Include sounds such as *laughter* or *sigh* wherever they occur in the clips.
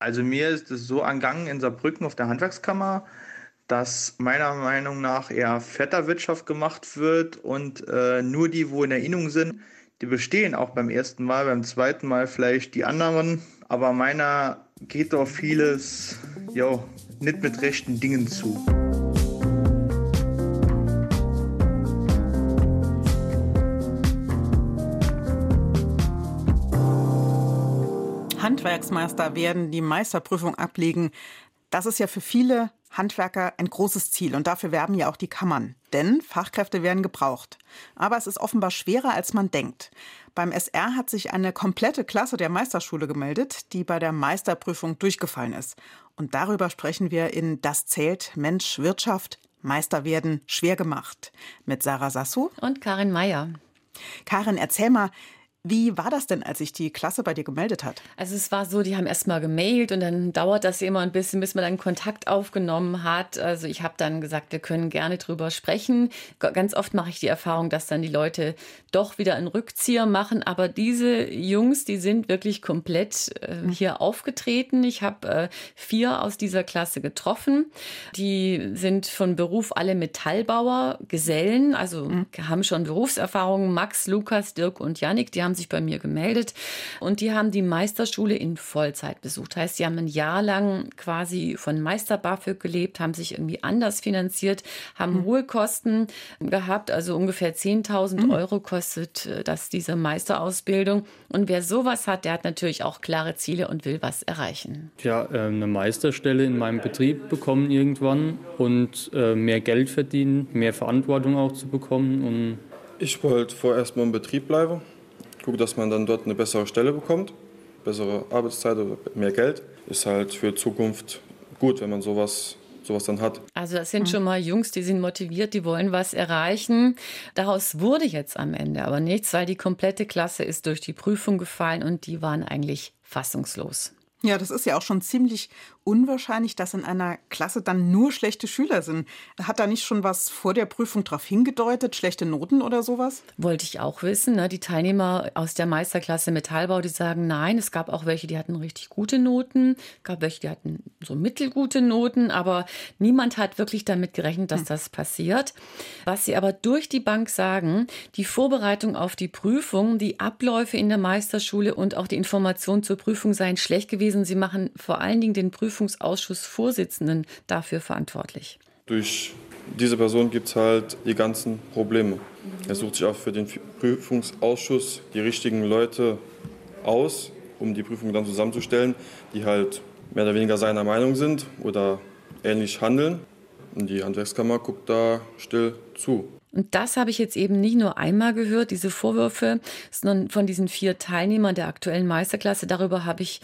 Also mir ist es so angegangen in Saarbrücken auf der Handwerkskammer, dass meiner Meinung nach eher Vetterwirtschaft gemacht wird und äh, nur die, wo in Erinnerung sind, die bestehen auch beim ersten Mal, beim zweiten Mal vielleicht die anderen, aber meiner geht doch vieles jo, nicht mit rechten Dingen zu. Handwerksmeister werden die Meisterprüfung ablegen. Das ist ja für viele Handwerker ein großes Ziel und dafür werben ja auch die Kammern. Denn Fachkräfte werden gebraucht. Aber es ist offenbar schwerer, als man denkt. Beim SR hat sich eine komplette Klasse der Meisterschule gemeldet, die bei der Meisterprüfung durchgefallen ist. Und darüber sprechen wir in Das zählt Mensch Wirtschaft Meister werden schwer gemacht mit Sarah Sassou und Karin Meyer. Karin, erzähl mal, wie war das denn, als sich die Klasse bei dir gemeldet hat? Also es war so, die haben erst mal gemailt und dann dauert das immer ein bisschen, bis man dann Kontakt aufgenommen hat. Also ich habe dann gesagt, wir können gerne drüber sprechen. Ganz oft mache ich die Erfahrung, dass dann die Leute doch wieder einen Rückzieher machen. Aber diese Jungs, die sind wirklich komplett äh, hm. hier aufgetreten. Ich habe äh, vier aus dieser Klasse getroffen. Die sind von Beruf alle Metallbauer, Gesellen, also mhm. haben schon Berufserfahrung. Max, Lukas, Dirk und Janik, die haben haben sich bei mir gemeldet und die haben die Meisterschule in Vollzeit besucht. Heißt, sie haben ein Jahr lang quasi von Meister BAföG gelebt, haben sich irgendwie anders finanziert, haben mhm. hohe Kosten gehabt, also ungefähr 10.000 mhm. Euro kostet äh, das diese Meisterausbildung. Und wer sowas hat, der hat natürlich auch klare Ziele und will was erreichen. Ja, äh, eine Meisterstelle in meinem Betrieb bekommen irgendwann und äh, mehr Geld verdienen, mehr Verantwortung auch zu bekommen. Und ich wollte vorerst mal im Betrieb bleiben gucke, dass man dann dort eine bessere Stelle bekommt, bessere Arbeitszeit oder mehr Geld. Ist halt für Zukunft gut, wenn man sowas sowas dann hat. Also das sind schon mal Jungs, die sind motiviert, die wollen was erreichen. Daraus wurde jetzt am Ende aber nichts, weil die komplette Klasse ist durch die Prüfung gefallen und die waren eigentlich fassungslos. Ja, das ist ja auch schon ziemlich unwahrscheinlich, dass in einer Klasse dann nur schlechte Schüler sind. Hat da nicht schon was vor der Prüfung darauf hingedeutet, schlechte Noten oder sowas? Wollte ich auch wissen. Ne? Die Teilnehmer aus der Meisterklasse Metallbau, die sagen nein. Es gab auch welche, die hatten richtig gute Noten. Es gab welche, die hatten so mittelgute Noten. Aber niemand hat wirklich damit gerechnet, dass hm. das passiert. Was sie aber durch die Bank sagen, die Vorbereitung auf die Prüfung, die Abläufe in der Meisterschule und auch die Information zur Prüfung seien schlecht gewesen gewesen. Sie machen vor allen Dingen den Prüfungsausschussvorsitzenden dafür verantwortlich. Durch diese Person gibt es halt die ganzen Probleme. Er sucht sich auch für den Prüfungsausschuss die richtigen Leute aus, um die Prüfung dann zusammenzustellen, die halt mehr oder weniger seiner Meinung sind oder ähnlich handeln. Und die Handwerkskammer guckt da still zu. Und das habe ich jetzt eben nicht nur einmal gehört, diese Vorwürfe, sondern von diesen vier Teilnehmern der aktuellen Meisterklasse. Darüber habe ich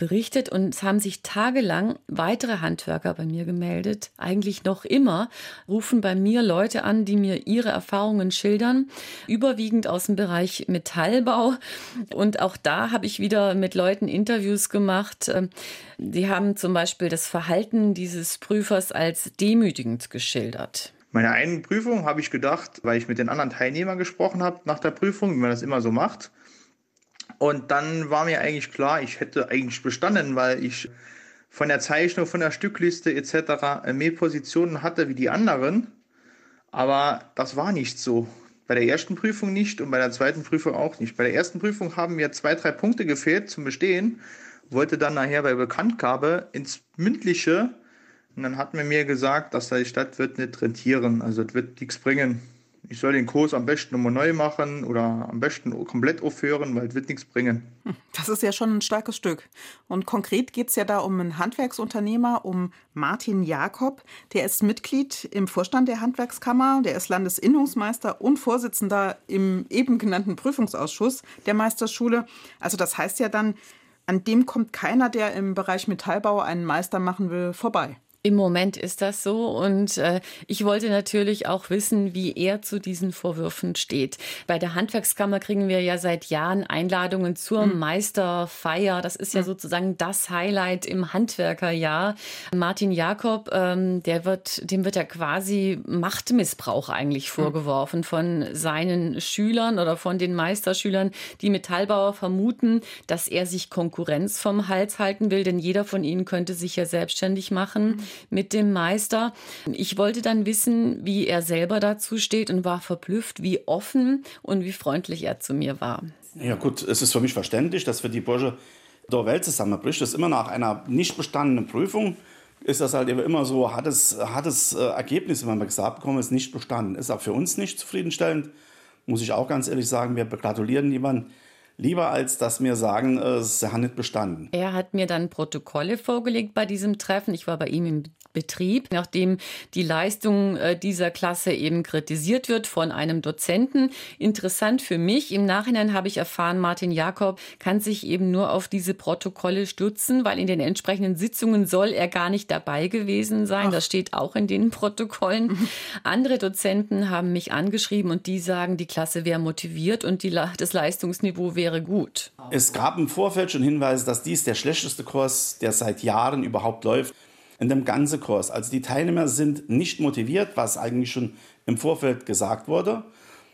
berichtet und es haben sich tagelang weitere Handwerker bei mir gemeldet. Eigentlich noch immer rufen bei mir Leute an, die mir ihre Erfahrungen schildern, überwiegend aus dem Bereich Metallbau. Und auch da habe ich wieder mit Leuten Interviews gemacht. Die haben zum Beispiel das Verhalten dieses Prüfers als demütigend geschildert. Meine einen Prüfung habe ich gedacht, weil ich mit den anderen Teilnehmern gesprochen habe nach der Prüfung, wie man das immer so macht. Und dann war mir eigentlich klar, ich hätte eigentlich bestanden, weil ich von der Zeichnung, von der Stückliste etc. mehr Positionen hatte wie die anderen. Aber das war nicht so. Bei der ersten Prüfung nicht und bei der zweiten Prüfung auch nicht. Bei der ersten Prüfung haben mir zwei, drei Punkte gefehlt zum Bestehen. Wollte dann nachher bei Bekanntgabe ins Mündliche und dann hat man mir gesagt, dass die Stadt wird nicht rentieren, also es wird nichts bringen. Ich soll den Kurs am besten nochmal neu machen oder am besten komplett aufhören, weil es wird nichts bringen. Hm, das ist ja schon ein starkes Stück. Und konkret geht es ja da um einen Handwerksunternehmer, um Martin Jakob. Der ist Mitglied im Vorstand der Handwerkskammer, der ist Landesinnungsmeister und Vorsitzender im eben genannten Prüfungsausschuss der Meisterschule. Also das heißt ja dann, an dem kommt keiner, der im Bereich Metallbau einen Meister machen will, vorbei. Im Moment ist das so und äh, ich wollte natürlich auch wissen, wie er zu diesen Vorwürfen steht. Bei der Handwerkskammer kriegen wir ja seit Jahren Einladungen zur mhm. Meisterfeier. Das ist ja mhm. sozusagen das Highlight im Handwerkerjahr. Martin Jakob, ähm, der wird, dem wird ja quasi Machtmissbrauch eigentlich mhm. vorgeworfen von seinen Schülern oder von den Meisterschülern. Die Metallbauer vermuten, dass er sich Konkurrenz vom Hals halten will, denn jeder von ihnen könnte sich ja selbstständig machen. Mit dem Meister. Ich wollte dann wissen, wie er selber dazu steht und war verblüfft, wie offen und wie freundlich er zu mir war. Ja gut, es ist für mich verständlich, dass für die Bursche der Welt zusammenbricht. Das ist immer nach einer nicht bestandenen Prüfung ist das halt immer so, hat es, hat es äh, Ergebnis, wenn man gesagt bekommen, ist nicht bestanden. Ist auch für uns nicht zufriedenstellend, muss ich auch ganz ehrlich sagen. Wir gratulieren jemanden, lieber als dass wir sagen, äh, sie haben nicht bestanden. Er hat mir dann Protokolle vorgelegt bei diesem Treffen. Ich war bei ihm im Betrieb, nachdem die Leistung äh, dieser Klasse eben kritisiert wird von einem Dozenten. Interessant für mich, im Nachhinein habe ich erfahren, Martin Jakob kann sich eben nur auf diese Protokolle stützen, weil in den entsprechenden Sitzungen soll er gar nicht dabei gewesen sein. Ach. Das steht auch in den Protokollen. Mhm. Andere Dozenten haben mich angeschrieben und die sagen, die Klasse wäre motiviert und die, das Leistungsniveau wäre gut. Es gab im Vorfeld schon Hinweise, dass dies der schlechteste Kurs, der seit Jahren überhaupt läuft in dem ganzen Kurs. Also die Teilnehmer sind nicht motiviert, was eigentlich schon im Vorfeld gesagt wurde,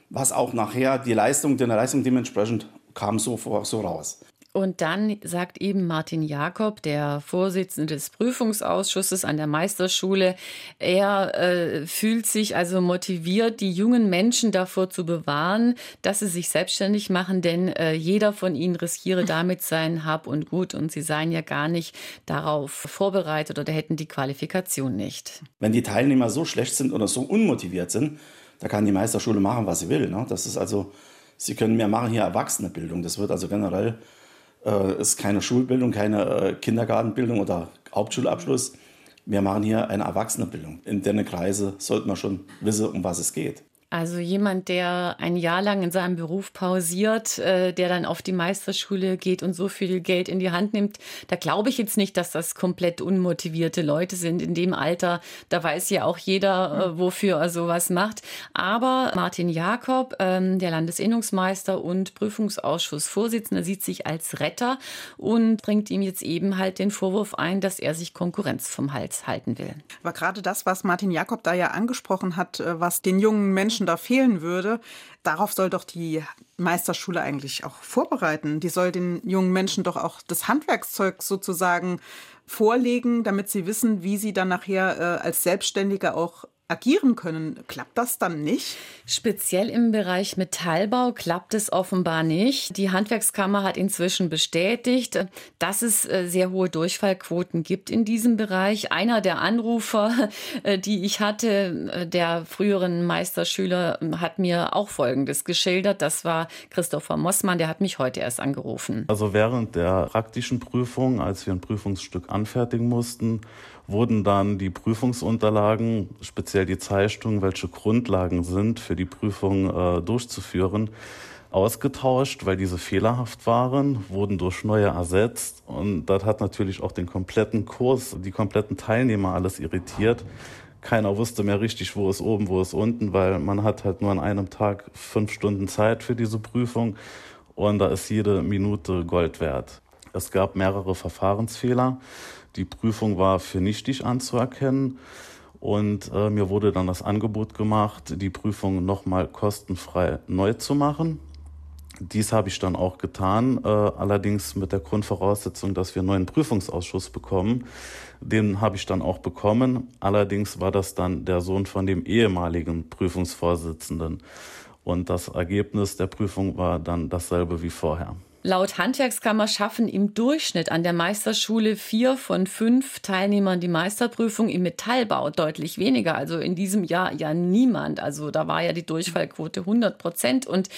was auch nachher die Leistung, die Leistung dementsprechend kam so, so raus. Und dann sagt eben Martin Jakob, der Vorsitzende des Prüfungsausschusses an der Meisterschule, er äh, fühlt sich also motiviert, die jungen Menschen davor zu bewahren, dass sie sich selbstständig machen, denn äh, jeder von ihnen riskiere *laughs* damit sein Hab und Gut und sie seien ja gar nicht darauf vorbereitet oder hätten die Qualifikation nicht. Wenn die Teilnehmer so schlecht sind oder so unmotiviert sind, da kann die Meisterschule machen, was sie will. Ne? Das ist also, sie können mehr machen hier Erwachsenenbildung. Das wird also generell äh, ist keine Schulbildung, keine äh, Kindergartenbildung oder Hauptschulabschluss. Wir machen hier eine Erwachsenenbildung. In den Kreise sollte man schon wissen, um was es geht. Also jemand, der ein Jahr lang in seinem Beruf pausiert, äh, der dann auf die Meisterschule geht und so viel Geld in die Hand nimmt, da glaube ich jetzt nicht, dass das komplett unmotivierte Leute sind. In dem Alter, da weiß ja auch jeder, äh, wofür er sowas macht. Aber Martin Jakob, ähm, der Landesinnungsmeister und Prüfungsausschussvorsitzender, sieht sich als Retter und bringt ihm jetzt eben halt den Vorwurf ein, dass er sich Konkurrenz vom Hals halten will. Aber gerade das, was Martin Jakob da ja angesprochen hat, äh, was den jungen Menschen Menschen da fehlen würde, darauf soll doch die Meisterschule eigentlich auch vorbereiten. Die soll den jungen Menschen doch auch das Handwerkszeug sozusagen vorlegen, damit sie wissen, wie sie dann nachher äh, als Selbstständige auch agieren können. Klappt das dann nicht? Speziell im Bereich Metallbau klappt es offenbar nicht. Die Handwerkskammer hat inzwischen bestätigt, dass es äh, sehr hohe Durchfallquoten gibt in diesem Bereich. Einer der Anrufer, *laughs* äh, die ich hatte, äh, der früheren Meisterschüler, hat mir auch Folgendes geschildert. Das war Christopher Mossmann, der hat mich heute erst angerufen. Also während der praktischen Prüfung, als wir ein Prüfungsstück anfertigen mussten, wurden dann die Prüfungsunterlagen, speziell die Zeichnungen, welche Grundlagen sind, für die Prüfung äh, durchzuführen, ausgetauscht, weil diese fehlerhaft waren, wurden durch neue ersetzt. Und das hat natürlich auch den kompletten Kurs, die kompletten Teilnehmer alles irritiert. Keiner wusste mehr richtig, wo ist oben, wo ist unten, weil man hat halt nur an einem Tag fünf Stunden Zeit für diese Prüfung und da ist jede Minute Gold wert. Es gab mehrere Verfahrensfehler. Die Prüfung war für nichtig anzuerkennen. Und äh, mir wurde dann das Angebot gemacht, die Prüfung nochmal kostenfrei neu zu machen. Dies habe ich dann auch getan, äh, allerdings mit der Grundvoraussetzung, dass wir einen neuen Prüfungsausschuss bekommen. Den habe ich dann auch bekommen. Allerdings war das dann der Sohn von dem ehemaligen Prüfungsvorsitzenden. Und das Ergebnis der Prüfung war dann dasselbe wie vorher. Laut Handwerkskammer schaffen im Durchschnitt an der Meisterschule vier von fünf Teilnehmern die Meisterprüfung im Metallbau deutlich weniger. Also in diesem Jahr ja niemand. Also da war ja die Durchfallquote 100 Prozent. Und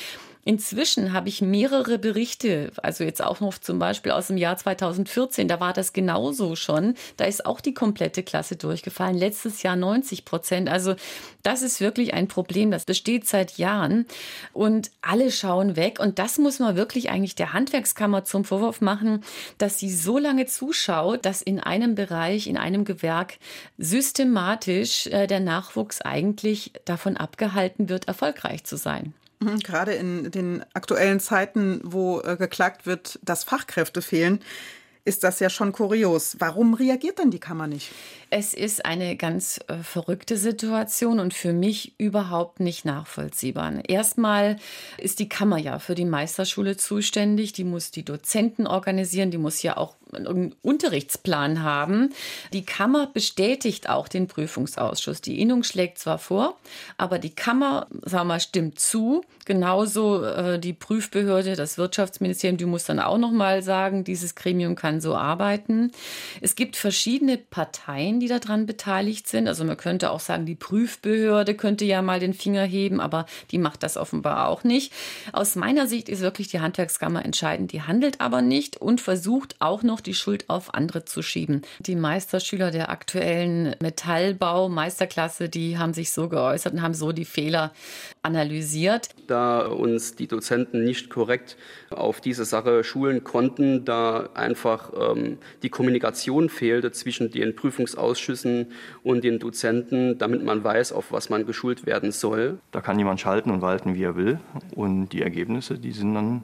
Inzwischen habe ich mehrere Berichte, also jetzt auch noch zum Beispiel aus dem Jahr 2014, da war das genauso schon. Da ist auch die komplette Klasse durchgefallen. Letztes Jahr 90 Prozent. Also das ist wirklich ein Problem. Das besteht seit Jahren und alle schauen weg. Und das muss man wirklich eigentlich der Handwerkskammer zum Vorwurf machen, dass sie so lange zuschaut, dass in einem Bereich, in einem Gewerk systematisch äh, der Nachwuchs eigentlich davon abgehalten wird, erfolgreich zu sein. Mhm, gerade in den aktuellen Zeiten, wo äh, geklagt wird, dass Fachkräfte fehlen, ist das ja schon kurios. Warum reagiert denn die Kammer nicht? Es ist eine ganz äh, verrückte Situation und für mich überhaupt nicht nachvollziehbar. Erstmal ist die Kammer ja für die Meisterschule zuständig. Die muss die Dozenten organisieren, die muss ja auch einen Unterrichtsplan haben. Die Kammer bestätigt auch den Prüfungsausschuss. Die Innung schlägt zwar vor, aber die Kammer, sagen wir mal, stimmt zu. Genauso äh, die Prüfbehörde, das Wirtschaftsministerium, die muss dann auch noch mal sagen, dieses Gremium kann so arbeiten. Es gibt verschiedene Parteien, die daran beteiligt sind. Also man könnte auch sagen, die Prüfbehörde könnte ja mal den Finger heben, aber die macht das offenbar auch nicht. Aus meiner Sicht ist wirklich die Handwerkskammer entscheidend. Die handelt aber nicht und versucht auch noch die Schuld auf andere zu schieben. Die Meisterschüler der aktuellen Metallbau-Meisterklasse, die haben sich so geäußert und haben so die Fehler analysiert. Da uns die Dozenten nicht korrekt auf diese Sache schulen konnten, da einfach ähm, die Kommunikation fehlte zwischen den Prüfungsausschüssen und den Dozenten, damit man weiß, auf was man geschult werden soll. Da kann jemand schalten und walten, wie er will. Und die Ergebnisse, die sind dann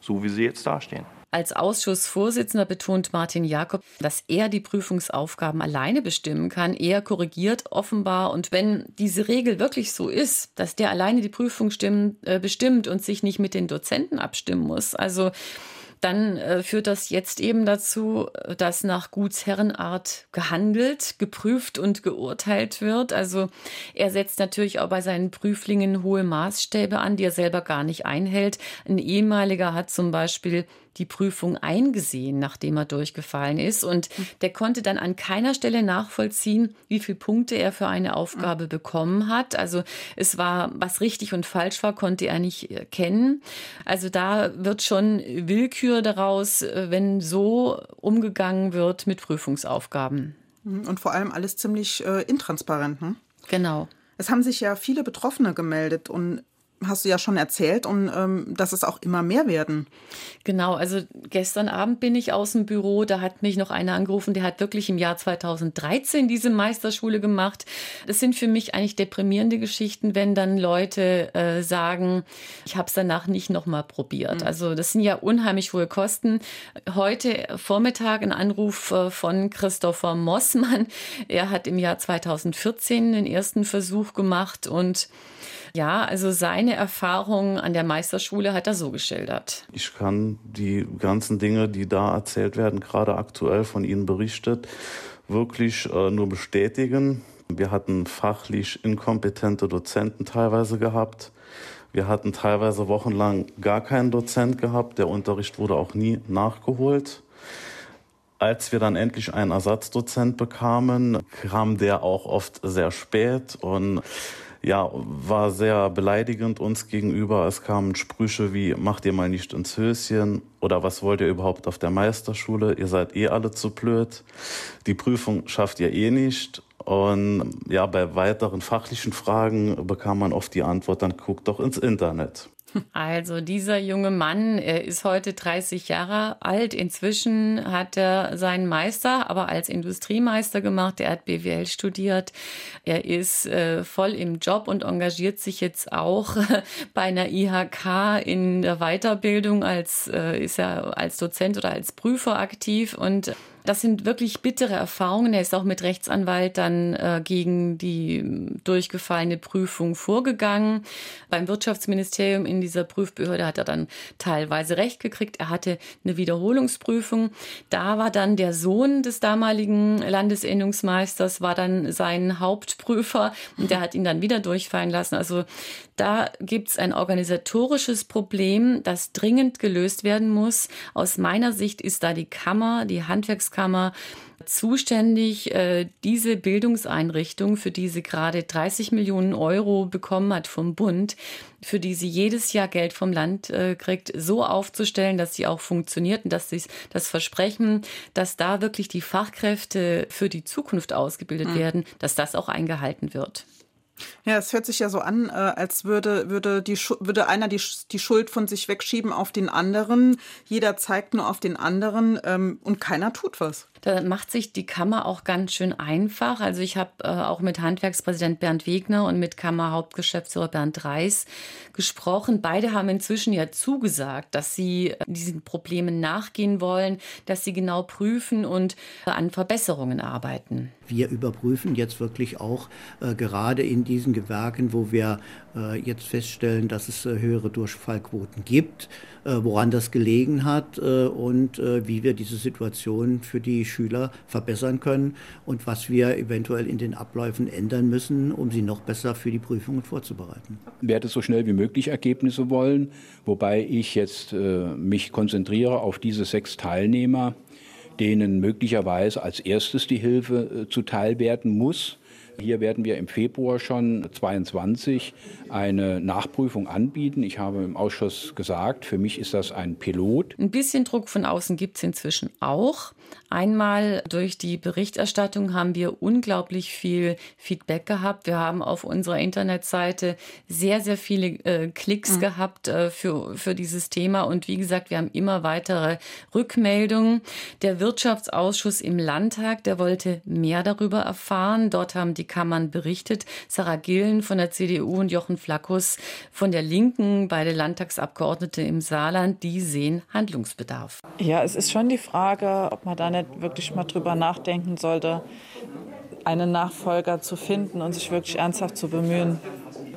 so, wie sie jetzt dastehen. Als Ausschussvorsitzender betont Martin Jakob, dass er die Prüfungsaufgaben alleine bestimmen kann. Er korrigiert offenbar. Und wenn diese Regel wirklich so ist, dass der alleine die Prüfung stimmt, äh, bestimmt und sich nicht mit den Dozenten abstimmen muss, also dann äh, führt das jetzt eben dazu, dass nach Gutsherrenart gehandelt, geprüft und geurteilt wird. Also er setzt natürlich auch bei seinen Prüflingen hohe Maßstäbe an, die er selber gar nicht einhält. Ein ehemaliger hat zum Beispiel die Prüfung eingesehen, nachdem er durchgefallen ist. Und der konnte dann an keiner Stelle nachvollziehen, wie viele Punkte er für eine Aufgabe bekommen hat. Also es war, was richtig und falsch war, konnte er nicht kennen. Also da wird schon Willkür daraus, äh, wenn so umgegangen wird mit Prüfungsaufgaben. Und vor allem alles ziemlich äh, intransparent. Hm? Genau. Es haben sich ja viele Betroffene gemeldet und hast du ja schon erzählt und ähm, dass es auch immer mehr werden. Genau, also gestern Abend bin ich aus dem Büro, da hat mich noch einer angerufen, der hat wirklich im Jahr 2013 diese Meisterschule gemacht. Das sind für mich eigentlich deprimierende Geschichten, wenn dann Leute äh, sagen, ich habe es danach nicht nochmal probiert. Mhm. Also das sind ja unheimlich hohe Kosten. Heute Vormittag ein Anruf äh, von Christopher Mossmann. Er hat im Jahr 2014 den ersten Versuch gemacht und ja, also seine Erfahrungen an der Meisterschule hat er so geschildert. Ich kann die ganzen Dinge, die da erzählt werden, gerade aktuell von Ihnen berichtet, wirklich äh, nur bestätigen. Wir hatten fachlich inkompetente Dozenten teilweise gehabt. Wir hatten teilweise wochenlang gar keinen Dozent gehabt. Der Unterricht wurde auch nie nachgeholt. Als wir dann endlich einen Ersatzdozent bekamen, kam der auch oft sehr spät und ja, war sehr beleidigend uns gegenüber. Es kamen Sprüche wie, macht ihr mal nicht ins Höschen oder was wollt ihr überhaupt auf der Meisterschule? Ihr seid eh alle zu blöd. Die Prüfung schafft ihr eh nicht. Und ja, bei weiteren fachlichen Fragen bekam man oft die Antwort, dann guckt doch ins Internet. Also dieser junge Mann, er ist heute 30 Jahre alt. Inzwischen hat er seinen Meister, aber als Industriemeister gemacht. Er hat BWL studiert. Er ist äh, voll im Job und engagiert sich jetzt auch *laughs* bei einer IHK in der Weiterbildung als äh, ist er als Dozent oder als Prüfer aktiv und das sind wirklich bittere Erfahrungen. Er ist auch mit Rechtsanwalt dann äh, gegen die durchgefallene Prüfung vorgegangen. Beim Wirtschaftsministerium in dieser Prüfbehörde hat er dann teilweise Recht gekriegt. Er hatte eine Wiederholungsprüfung. Da war dann der Sohn des damaligen Landesendungsmeisters, war dann sein Hauptprüfer und der hat ihn dann wieder durchfallen lassen. Also Da gibt es ein organisatorisches Problem, das dringend gelöst werden muss. Aus meiner Sicht ist da die Kammer, die Handwerkskammer, zuständig, äh, diese Bildungseinrichtung, für die sie gerade 30 Millionen Euro bekommen hat vom Bund, für die sie jedes Jahr Geld vom Land äh, kriegt, so aufzustellen, dass sie auch funktioniert und dass sie das Versprechen, dass da wirklich die Fachkräfte für die Zukunft ausgebildet mhm. werden, dass das auch eingehalten wird. Ja, es hört sich ja so an, äh, als würde, würde, die, würde einer die, die Schuld von sich wegschieben auf den anderen. Jeder zeigt nur auf den anderen ähm, und keiner tut was. Da macht sich die Kammer auch ganz schön einfach. Also ich habe äh, auch mit Handwerkspräsident Bernd Wegner und mit Kammerhauptgeschäftsführer Bernd Reis gesprochen. Beide haben inzwischen ja zugesagt, dass sie äh, diesen Problemen nachgehen wollen, dass sie genau prüfen und äh, an Verbesserungen arbeiten. Wir überprüfen jetzt wirklich auch äh, gerade in diesen Gewerken, wo wir äh, jetzt feststellen, dass es äh, höhere Durchfallquoten gibt, äh, woran das gelegen hat und wie wir diese Situation für die Schüler verbessern können und was wir eventuell in den Abläufen ändern müssen, um sie noch besser für die Prüfungen vorzubereiten. Ich werde so schnell wie möglich Ergebnisse wollen, wobei ich jetzt mich konzentriere auf diese sechs Teilnehmer, denen möglicherweise als erstes die Hilfe zuteil werden muss hier werden wir im Februar schon 22 eine Nachprüfung anbieten. Ich habe im Ausschuss gesagt, für mich ist das ein Pilot. Ein bisschen Druck von außen gibt es inzwischen auch. Einmal durch die Berichterstattung haben wir unglaublich viel Feedback gehabt. Wir haben auf unserer Internetseite sehr, sehr viele äh, Klicks mhm. gehabt äh, für, für dieses Thema. Und wie gesagt, wir haben immer weitere Rückmeldungen. Der Wirtschaftsausschuss im Landtag, der wollte mehr darüber erfahren. Dort haben die die Kammern berichtet. Sarah Gillen von der CDU und Jochen Flackus von der Linken, beide Landtagsabgeordnete im Saarland, die sehen Handlungsbedarf. Ja, es ist schon die Frage, ob man da nicht wirklich mal drüber nachdenken sollte, einen Nachfolger zu finden und sich wirklich ernsthaft zu bemühen,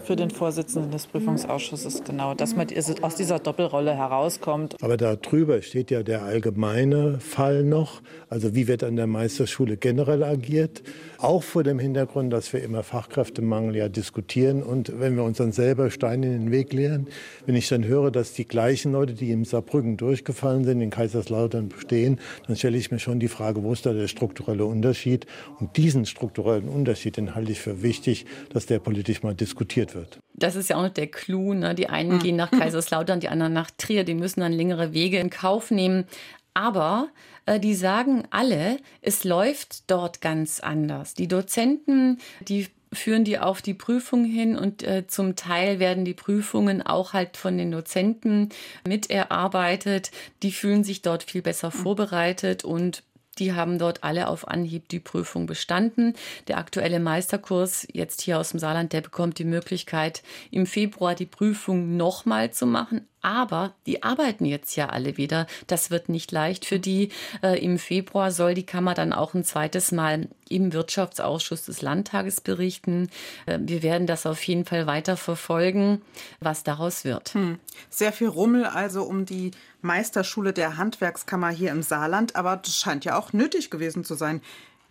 für den Vorsitzenden des Prüfungsausschusses, genau, dass man aus dieser Doppelrolle herauskommt. Aber darüber steht ja der allgemeine Fall noch, also wie wird an der Meisterschule generell agiert, auch vor dem Hintergrund, dass wir immer Fachkräftemangel ja diskutieren und wenn wir uns dann selber Steine in den Weg leeren, wenn ich dann höre, dass die gleichen Leute, die im Saarbrücken durchgefallen sind, in Kaiserslautern bestehen, dann stelle ich mir schon die Frage, wo ist da der strukturelle Unterschied? Und diesen strukturellen Unterschied, den halte ich für wichtig, dass der politisch mal diskutiert wird wird. Das ist ja auch noch der Clou. Ne? Die einen mhm. gehen nach Kaiserslautern, die anderen nach Trier. Die müssen dann längere Wege in Kauf nehmen. Aber äh, die sagen alle, es läuft dort ganz anders. Die Dozenten, die führen die auf die Prüfung hin und äh, zum Teil werden die Prüfungen auch halt von den Dozenten miterarbeitet. Die fühlen sich dort viel besser mhm. vorbereitet und die haben dort alle auf Anhieb die Prüfung bestanden. Der aktuelle Meisterkurs jetzt hier aus dem Saarland, der bekommt die Möglichkeit, im Februar die Prüfung nochmal zu machen, aber die arbeiten jetzt ja alle wieder. Das wird nicht leicht für die. Äh, Im Februar soll die Kammer dann auch ein zweites Mal im Wirtschaftsausschuss des Landtages berichten. Äh, wir werden das auf jeden Fall weiter verfolgen, was daraus wird. Hm. Sehr viel Rummel also um die Meisterschule der Handwerkskammer hier im Saarland, aber das scheint ja auch nötig gewesen zu sein.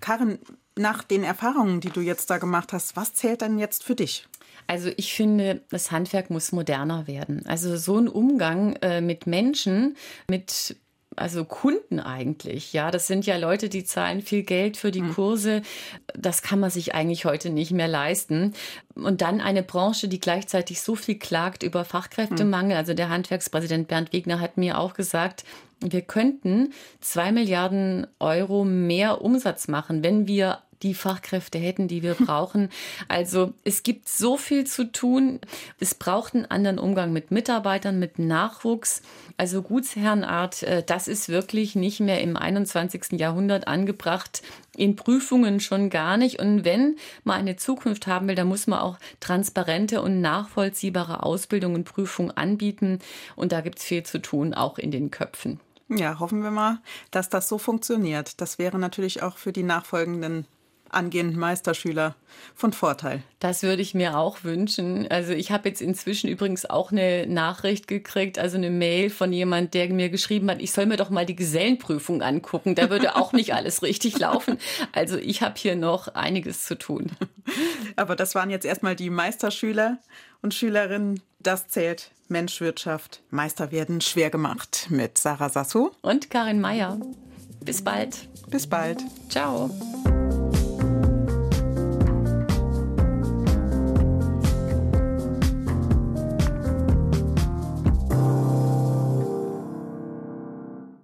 Karin, nach den Erfahrungen, die du jetzt da gemacht hast, was zählt denn jetzt für dich? Also ich finde, das Handwerk muss moderner werden. Also so ein Umgang äh, mit Menschen, mit also Kunden eigentlich, ja, das sind ja Leute, die zahlen viel Geld für die hm. Kurse. Das kann man sich eigentlich heute nicht mehr leisten. Und dann eine Branche, die gleichzeitig so viel klagt über Fachkräftemangel. Hm. Also der Handwerkspräsident Bernd Wegner hat mir auch gesagt, wir könnten zwei Milliarden Euro mehr Umsatz machen, wenn wir die Fachkräfte hätten, die wir brauchen. *laughs* Also es gibt so viel zu tun. Es braucht einen anderen Umgang mit Mitarbeitern, mit Nachwuchs. Also Gutsherrenart, äh, das ist wirklich nicht mehr im 21. Jahrhundert angebracht. In Prüfungen schon gar nicht. Und wenn man eine Zukunft haben will, dann muss man auch transparente und nachvollziehbare Ausbildung und Prüfung anbieten. Und da gibt es viel zu tun, auch in den Köpfen. Ja, hoffen wir mal, dass das so funktioniert. Das wäre natürlich auch für die nachfolgenden angehenden Meisterschüler von Vorteil. Das würde ich mir auch wünschen. Also ich habe jetzt inzwischen übrigens auch eine Nachricht gekriegt, also eine Mail von jemand, der mir geschrieben hat, ich soll mir doch mal die Gesellenprüfung angucken. Da würde auch nicht alles richtig laufen. Also ich habe hier noch einiges zu tun. *laughs* Aber das waren jetzt erstmal die Meisterschüler und Schülerinnen. Das zählt Menschwirtschaft. Meister werden schwer gemacht mit Sarah Sasso und Karin Meyer. Bis bald. Bis bald. Ciao.